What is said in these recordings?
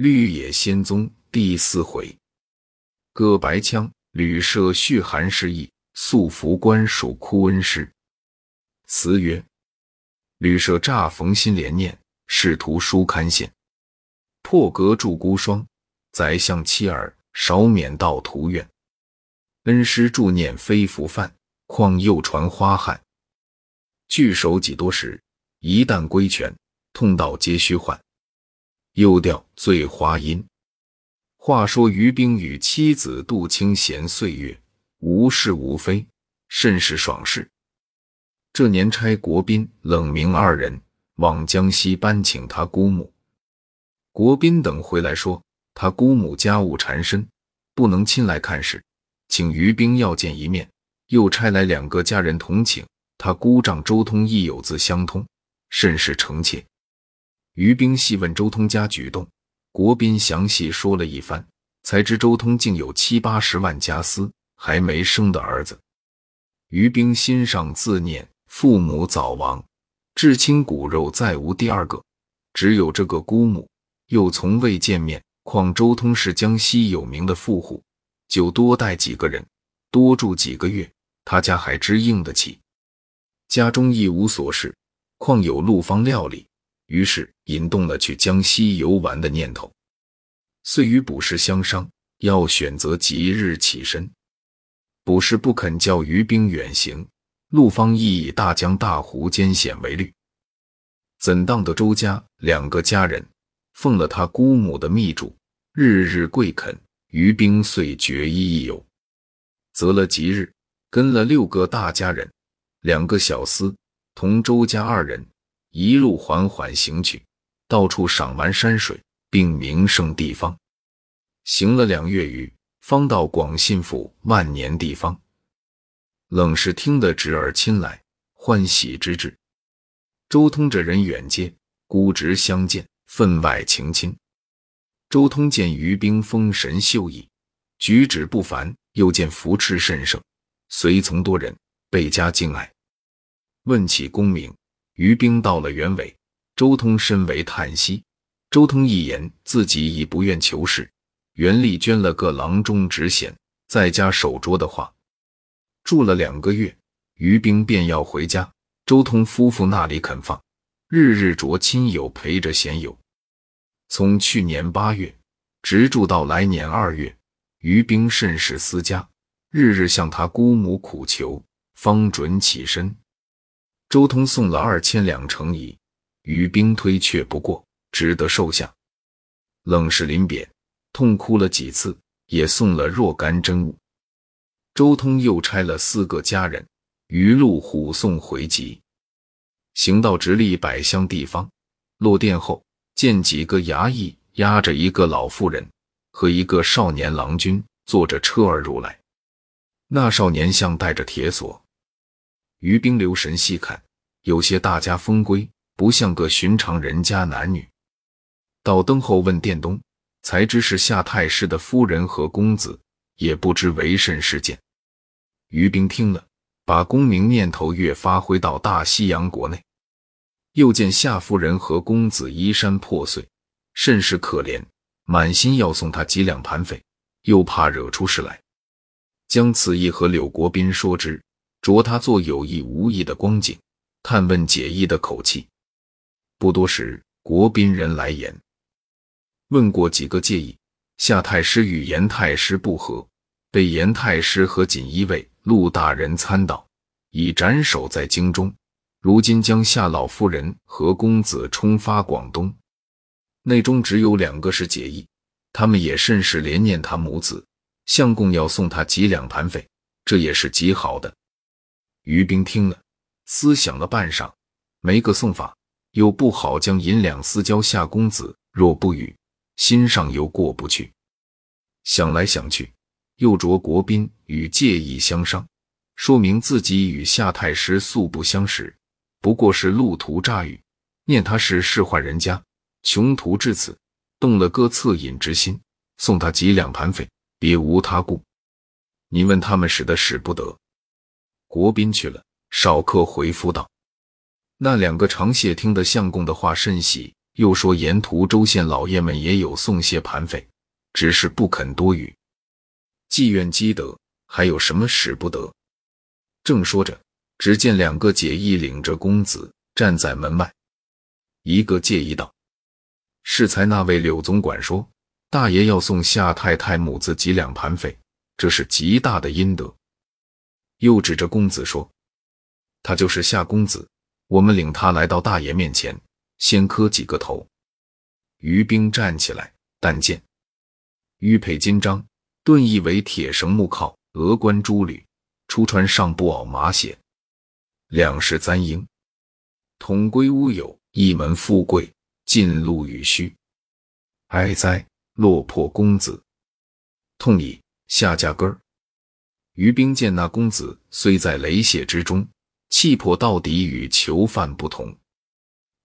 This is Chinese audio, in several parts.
绿野仙踪第四回，歌白腔，旅舍续寒士意，宿服官属哭恩师。词曰：旅舍乍逢新连念，仕途书堪羡。破格著孤孀，宰相妻儿少免道途远。恩师助念非福范，况又传花汉。聚首几多时，一旦归权，痛到皆虚幻。又调醉花阴。话说于冰与妻子杜清闲岁月，无事无非，甚是爽事。这年差国宾、冷明二人往江西搬请他姑母。国宾等回来说，他姑母家务缠身，不能亲来看事，请于冰要见一面。又差来两个家人同请他姑丈周通，亦有字相通，甚是诚切。于冰细问周通家举动，国宾详细说了一番，才知周通竟有七八十万家私，还没生的儿子。于冰心上自念父母早亡，至亲骨肉再无第二个，只有这个姑母，又从未见面。况周通是江西有名的富户，就多带几个人，多住几个月，他家还支应得起。家中一无所事，况有陆方料理。于是引动了去江西游玩的念头，遂与卜氏相商，要选择吉日起身。卜氏不肯叫于兵远行，陆方亦以大江大湖艰险为虑，怎当得周家两个家人奉了他姑母的密嘱，日日跪恳，于兵遂决意一游，择了吉日，跟了六个大家人，两个小厮同周家二人。一路缓缓行去，到处赏玩山水，并名胜地方。行了两月余，方到广信府万年地方。冷是听得侄儿亲来，欢喜之至。周通这人远接，孤直相见，分外情亲。周通见于兵风神秀逸，举止不凡，又见福炽甚盛，随从多人，倍加敬爱。问起功名。于兵到了原委，周通深为叹息。周通一言，自己已不愿求事，原力捐了个郎中职衔，在家守拙的话，住了两个月，于兵便要回家。周通夫妇那里肯放，日日着亲友陪着闲游。从去年八月直住到来年二月，于兵甚是思家，日日向他姑母苦求，方准起身。周通送了二千两诚意，于兵推却不过，只得受下。冷是临别，痛哭了几次，也送了若干珍物。周通又差了四个家人，于路虎送回籍。行到直隶百乡地方，落店后见几个衙役押着一个老妇人和一个少年郎君坐着车儿入来。那少年像带着铁锁。于兵留神细看，有些大家风规，不像个寻常人家男女。到灯后问店东，才知是夏太师的夫人和公子，也不知为甚事件。于兵听了，把功名念头越发挥到大西洋国内。又见夏夫人和公子衣衫破碎，甚是可怜，满心要送他几两盘费，又怕惹出事来，将此意和柳国斌说之。着他做有意无意的光景，探问解意的口气。不多时，国宾人来言，问过几个介意。夏太师与严太师不和，被严太师和锦衣卫陆大人参倒，已斩首在京中。如今将夏老夫人和公子冲发广东，内中只有两个是解意，他们也甚是怜念他母子，相公要送他几两盘费，这也是极好的。于兵听了，思想了半晌，没个送法，又不好将银两私交夏公子，若不语，心上又过不去。想来想去，又着国宾与介意相商，说明自己与夏太师素不相识，不过是路途乍遇，念他是世宦人家，穷途至此，动了个恻隐之心，送他几两盘费，别无他故。你问他们使得使不得。国宾去了，少客回复道：“那两个长谢听得相公的话甚喜，又说沿途州县老爷们也有送些盘费，只是不肯多语。妓院积德，还有什么使不得？正说着，只见两个解义领着公子站在门外。一个介意道：“适才那位柳总管说，大爷要送夏太太母子几两盘费，这是极大的阴德。”又指着公子说：“他就是夏公子，我们领他来到大爷面前，先磕几个头。”于兵站起来，但见玉佩金章。盾意为铁绳木铐，额冠珠履，出穿上布袄马鞋，两世簪缨，统归乌有，一门富贵，尽露与虚。哀哉，落魄公子！痛矣，下价根。于兵见那公子虽在雷血之中，气魄到底与囚犯不同，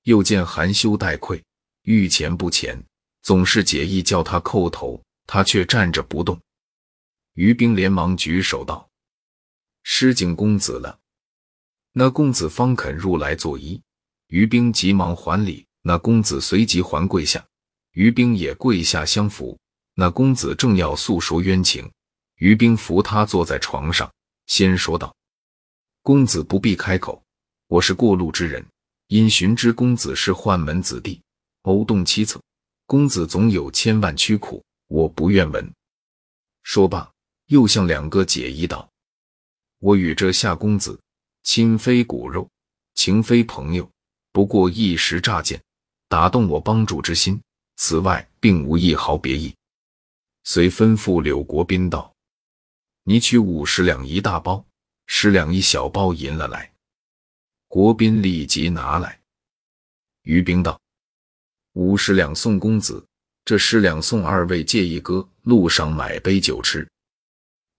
又见含羞带愧，欲钱不钱，总是解意叫他叩头，他却站着不动。于兵连忙举手道：“失敬公子了。”那公子方肯入来作揖。于兵急忙还礼，那公子随即还跪下，于兵也跪下相扶。那公子正要诉说冤情，于兵扶他坐在床上，先说道：“公子不必开口，我是过路之人，因寻知公子是宦门子弟，偶动七策，公子总有千万屈苦，我不愿闻。”说罢。又向两个解衣道：“我与这夏公子亲非骨肉，情非朋友，不过一时乍见，打动我帮助之心。此外，并无一毫别意。”遂吩咐柳国斌道：“你取五十两一大包，十两一小包银了来。”国宾立即拿来。于兵道：“五十两送公子，这十两送二位介意哥，路上买杯酒吃。”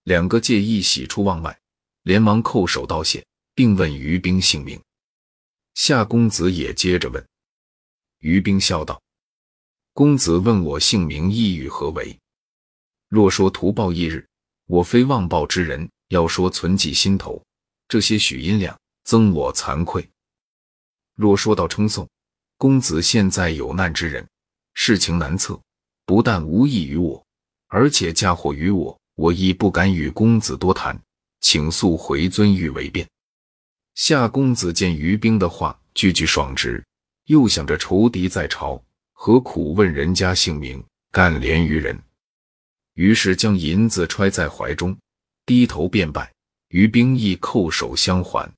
两个介意喜出望外，连忙叩首道谢，并问于兵姓名。夏公子也接着问。于兵笑道：“公子问我姓名，意欲何为？若说图报一日，我非忘报之人；要说存记心头，这些许银两，增我惭愧。若说到称颂，公子现在有难之人，事情难测，不但无益于我，而且嫁祸于我。”我亦不敢与公子多谈，请速回尊御为便。夏公子见于兵的话句句爽直，又想着仇敌在朝，何苦问人家姓名，干连于人？于是将银子揣在怀中，低头便拜。于兵亦叩首相还。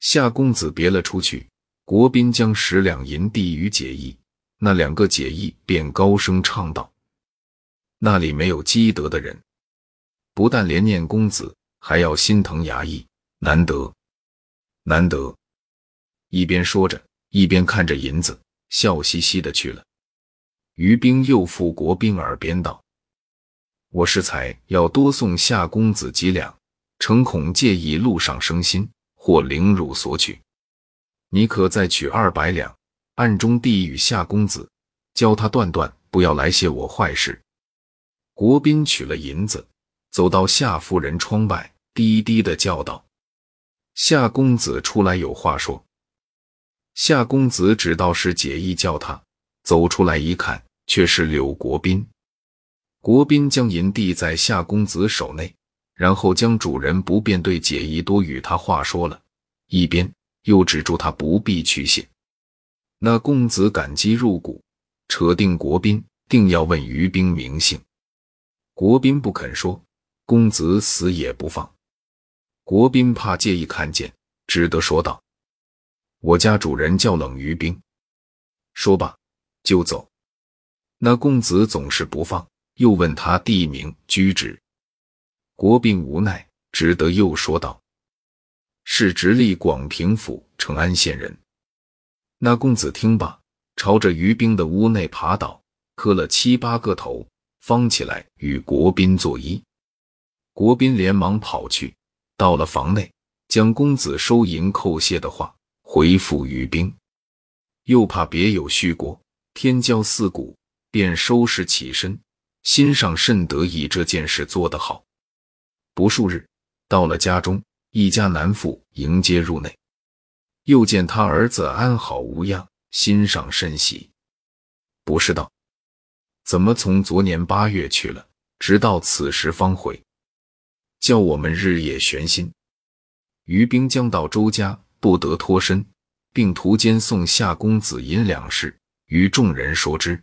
夏公子别了出去，国宾将十两银递于解义，那两个解义便高声唱道：“那里没有积德的人。”不但连念公子，还要心疼衙役，难得，难得。一边说着，一边看着银子，笑嘻嘻的去了。于兵又附国宾耳边道：“我是才要多送夏公子几两，诚恐介意路上生心，或凌辱索取。你可再取二百两，暗中递与夏公子，教他断断不要来谢我坏事。”国宾取了银子。走到夏夫人窗外，低低的叫道：“夏公子出来有话说。”夏公子只道是解意叫他走出来，一看却是柳国宾。国宾将银递在夏公子手内，然后将主人不便对解意多与他话说了一边，又止住他不必去谢。那公子感激入骨，扯定国宾定要问于兵名姓，国宾不肯说。公子死也不放，国宾怕介意看见，只得说道：“我家主人叫冷于冰。”说罢就走。那公子总是不放，又问他地名居址。国宾无奈，只得又说道：“是直隶广平府成安县人。”那公子听罢，朝着于兵的屋内爬倒，磕了七八个头，方起来与国宾作揖。国宾连忙跑去，到了房内，将公子收银叩谢的话回复于兵，又怕别有虚过，天骄四顾，便收拾起身，心上甚得意这件事做得好。不数日，到了家中，一家男妇迎接入内，又见他儿子安好无恙，心上甚喜。不是道：“怎么从昨年八月去了，直到此时方回？叫我们日夜悬心。”于兵将到周家，不得脱身，并途间送夏公子银两事，与众人说之。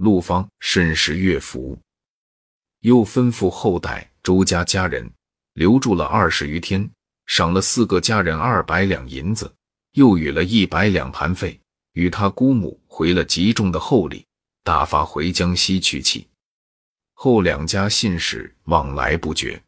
陆方甚是悦服，又吩咐后代周家家人留住了二十余天，赏了四个家人二百两银子，又与了一百两盘费，与他姑母回了极重的厚礼，打发回江西去妻。后两家信使往来不绝。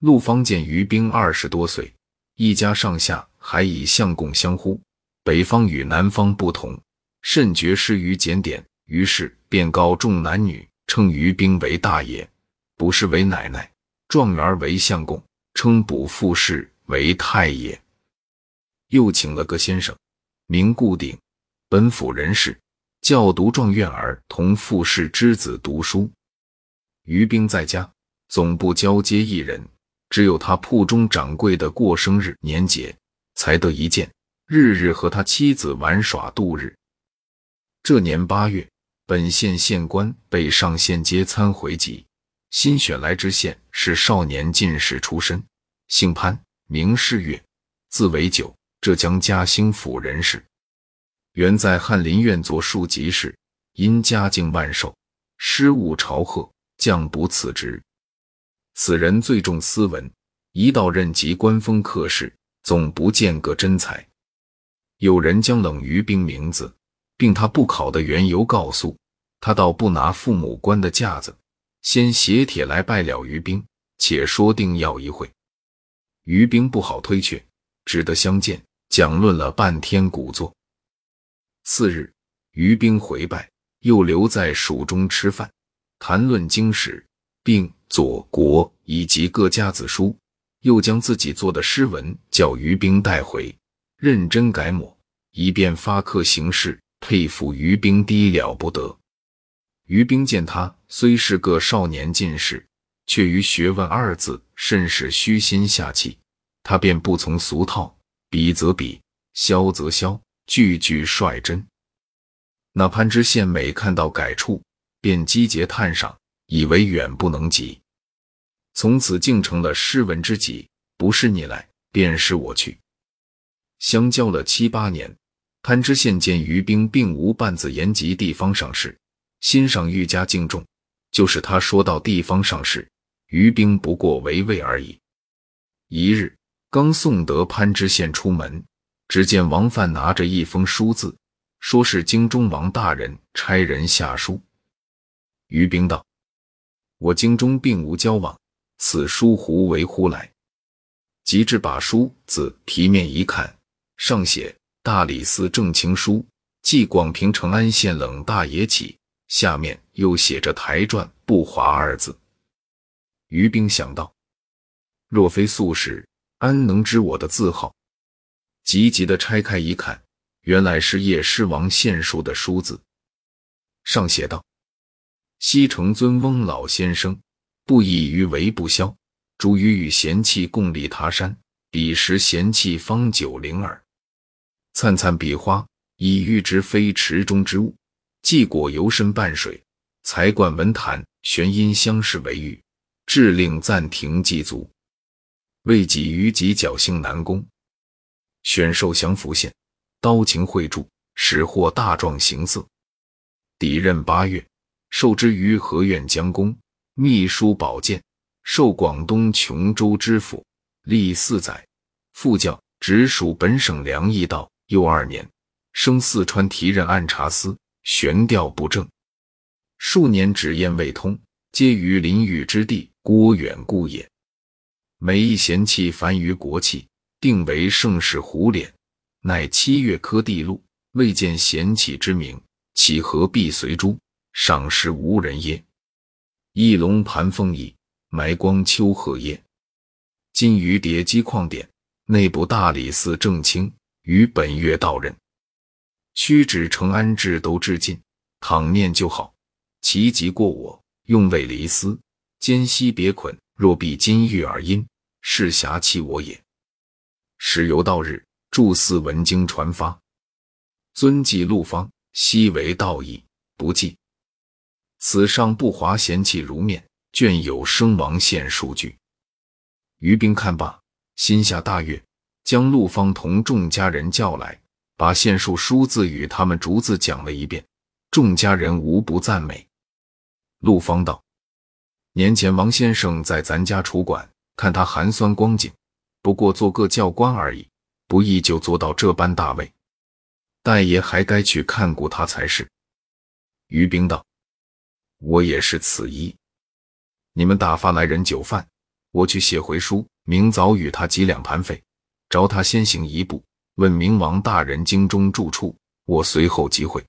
陆方见于兵二十多岁，一家上下还以相公相呼，北方与南方不同，甚觉失于检点，于是便告众男女，称于兵为大爷，不是为奶奶；状元为相公，称补副士为太爷。又请了个先生，名顾鼎，本府人士，教读状元儿同副士之子读书。于兵在家，总不交接一人。只有他铺中掌柜的过生日年节，才得一见，日日和他妻子玩耍度日。这年八月，本县县官被上县接参回籍，新选来知县是少年进士出身，姓潘，名世月，字维九，浙江嘉兴府人士，原在翰林院做庶吉士，因家境万寿，失误朝贺，降补此职。此人最重斯文，一到任及官封客事，总不见个真才。有人将冷于冰名字，并他不考的缘由告诉他，倒不拿父母官的架子，先写帖来拜了于冰，且说定要一会。于冰不好推却，只得相见，讲论了半天古作。次日，于冰回拜，又留在蜀中吃饭，谈论经史，并。左国以及各家子书，又将自己做的诗文叫于兵带回，认真改抹，以便发刻行事。佩服于兵低了不得。于兵见他虽是个少年进士，却于学问二字甚是虚心下气，他便不从俗套，比则比，削则削，句句率真。那潘知县每看到改处，便积节叹赏。以为远不能及，从此竟成了诗文之己。不是你来，便是我去。相交了七八年，潘知县见于兵并无半字言及地方上事，欣赏愈加敬重。就是他说到地方上事，于兵不过为魏而已。一日，刚送得潘知县出门，只见王范拿着一封书字，说是京中王大人差人下书。于兵道。我京中并无交往，此书胡为乎来？及至把书自题面一看，上写“大理寺正卿书，即广平成安县冷大爷起”，下面又写着“台传不华”二字。于兵想到，若非素识，安能知我的字号？急急的拆开一看，原来是叶师王献书的书字，上写道。西城尊翁老先生，不以鱼为不肖，主于与贤妻共立他山。彼时贤妻方九龄耳。灿灿比花，以喻之非池中之物。既果游身半水，才冠文坛，玄音相视为喻，致令暂停祭足。未几于己侥幸南宫，选受降福县，刀情绘著，始获大壮形色。抵任八月。受之于河苑将公，秘书宝剑，受广东琼州知府，历四载。副教直属本省粮驿道，又二年，升四川提任按察司，悬调不正，数年纸砚未通，皆于临狱之地郭远故也。每一贤妻凡于国戚，定为盛世胡脸，乃七月科地禄，未见贤妻之名，岂何必随诸？赏识无人耶？一龙盘凤椅，埋光秋荷叶。金鱼叠鸡矿点，内部大理寺正卿于本月到任。屈指承安至都至尽，倘念就好。其疾过我，用为离丝，间隙别捆。若必金玉而因，是侠弃我也。时游到日，祝祀文经传发。遵记陆方。悉为道义，不计。此上不华嫌弃如面，卷有生亡现数据。于兵看罢，心下大悦，将陆方同众家人叫来，把县数书字与他们逐字讲了一遍。众家人无不赞美。陆方道：“年前王先生在咱家厨馆，看他寒酸光景，不过做个教官而已，不易就做到这般大位。大爷还该去看顾他才是。”于兵道。我也是此意。你们打发来人酒饭，我去写回书，明早与他几两盘费，着他先行一步，问明王大人京中住处，我随后即会。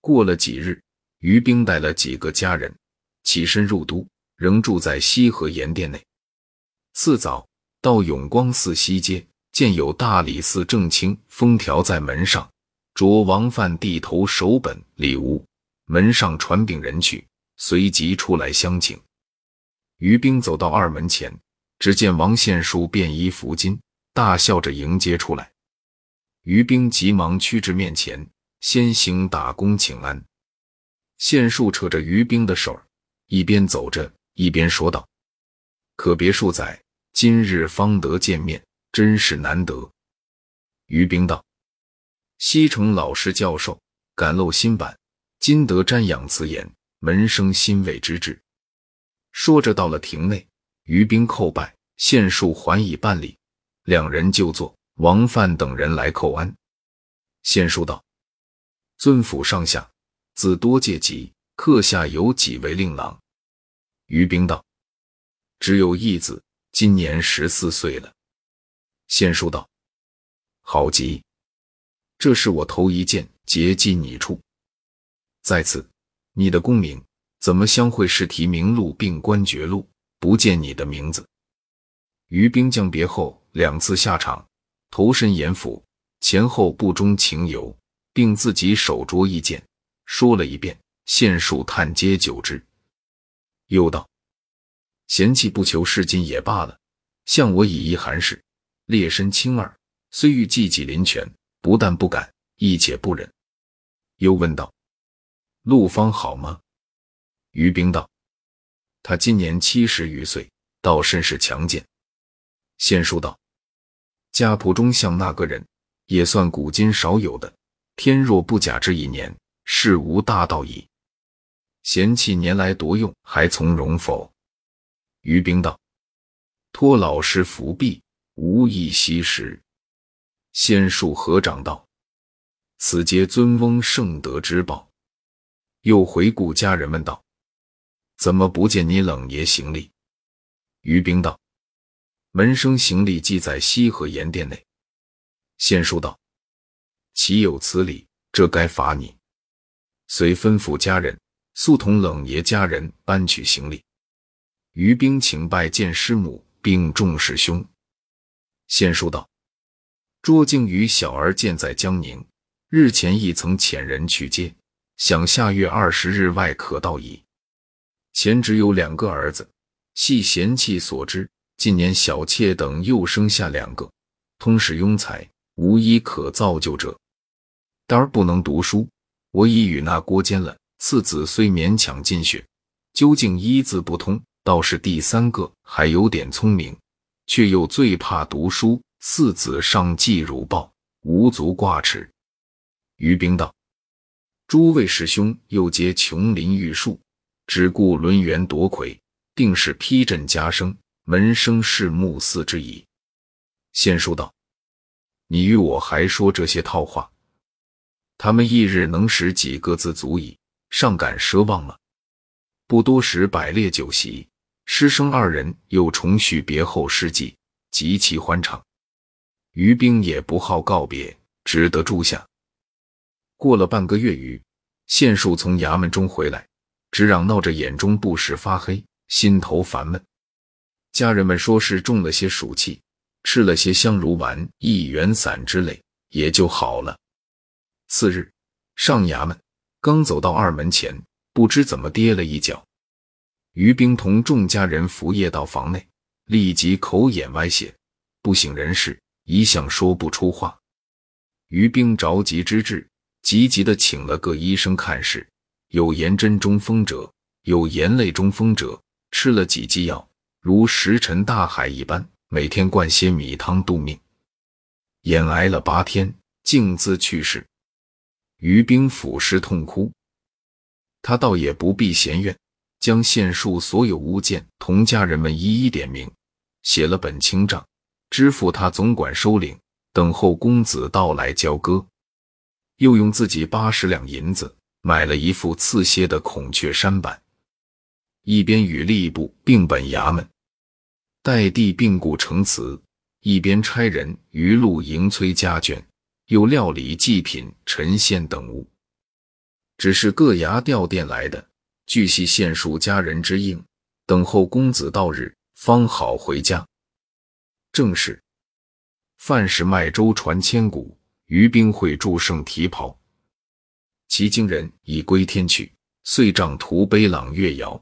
过了几日，于兵带了几个家人起身入都，仍住在西河盐店内。次早到永光寺西街，见有大理寺正卿封条在门上，着王范地头手本礼物。门上传禀人去，随即出来相请。于兵走到二门前，只见王献书便衣服巾，大笑着迎接出来。于兵急忙趋至面前，先行打躬请安。献树扯着于兵的手，一边走着一边说道：“可别数载，今日方得见面，真是难得。”于兵道：“西城老师教授敢露新版。”今得瞻仰此言，门生欣慰之至。说着，到了庭内，于兵叩拜，献数还以半礼，两人就坐。王范等人来叩安。献数道：“尊府上下自多借籍，客下有几位令郎？”于兵道：“只有一子，今年十四岁了。”献数道：“好极，这是我头一件结进你处。”在此，你的功名怎么相会试题名录并官爵录，不见你的名字？于兵将别后两次下场，投身严府，前后不忠情由，并自己手拙一剑，说了一遍。县数探皆久之，又道：“嫌弃不求世金也罢了，向我以一寒士，劣身轻二，虽欲济济临泉，不但不敢，亦且不忍。”又问道。陆方好吗？于兵道：“他今年七十余岁，倒甚是强健。”仙术道：“家谱中像那个人，也算古今少有的。天若不假之一年，事无大道矣。贤妻年来多用，还从容否？”于兵道：“托老师福庇，无意惜时。”仙术合掌道：“此皆尊翁圣德之报。”又回顾家人问道：“怎么不见你冷爷行礼？”于兵道：“门生行李寄在西河盐店内。”县书道：“岂有此理？这该罚你。”遂吩咐家人速同冷爷家人搬取行李。于兵请拜见师母，并众师兄。县书道：“卓敬与小儿见在江宁，日前亦曾遣人去接。”想下月二十日外可到矣。前只有两个儿子，系贤妻所知。近年小妾等又生下两个，通识庸才，无一可造就者。딸儿不能读书，我已与那郭坚了。次子虽勉强进学，究竟一字不通。倒是第三个还有点聪明，却又最怕读书。四子上计如报，无足挂齿。于兵道。诸位师兄又皆琼林玉树，只顾轮圆夺魁，定是披阵加生，门生是目嗣之矣。县书道：“你与我还说这些套话，他们一日能识几个字足矣，尚敢奢望吗？”不多时，摆列酒席，师生二人又重叙别后事迹，极其欢畅。于兵也不好告别，只得住下。过了半个月余，县树从衙门中回来，只嚷闹着眼中不时发黑，心头烦闷。家人们说是中了些暑气，吃了些香炉丸、益元散之类，也就好了。次日上衙门，刚走到二门前，不知怎么跌了一跤。于兵同众家人扶夜到房内，立即口眼歪斜，不省人事，一向说不出话。于兵着急之至。急急的请了个医生看事，有盐针中风者，有盐泪中风者，吃了几剂药，如石沉大海一般，每天灌些米汤度命。眼挨了八天，径自去世。于兵俯尸痛哭，他倒也不必嫌怨，将县数所有物件同家人们一一点名，写了本清账，支付他总管收领，等候公子到来交割。又用自己八十两银子买了一副刺蝎的孔雀山板，一边与吏部并本衙门代帝病故成词。一边差人于路迎催家眷，又料理祭品、陈献等物。只是各衙调店来的，俱系县属家人之应，等候公子到日，方好回家。正是范氏卖舟传千古，于兵会祝圣提袍。其经人已归天去，遂杖徒悲朗月遥。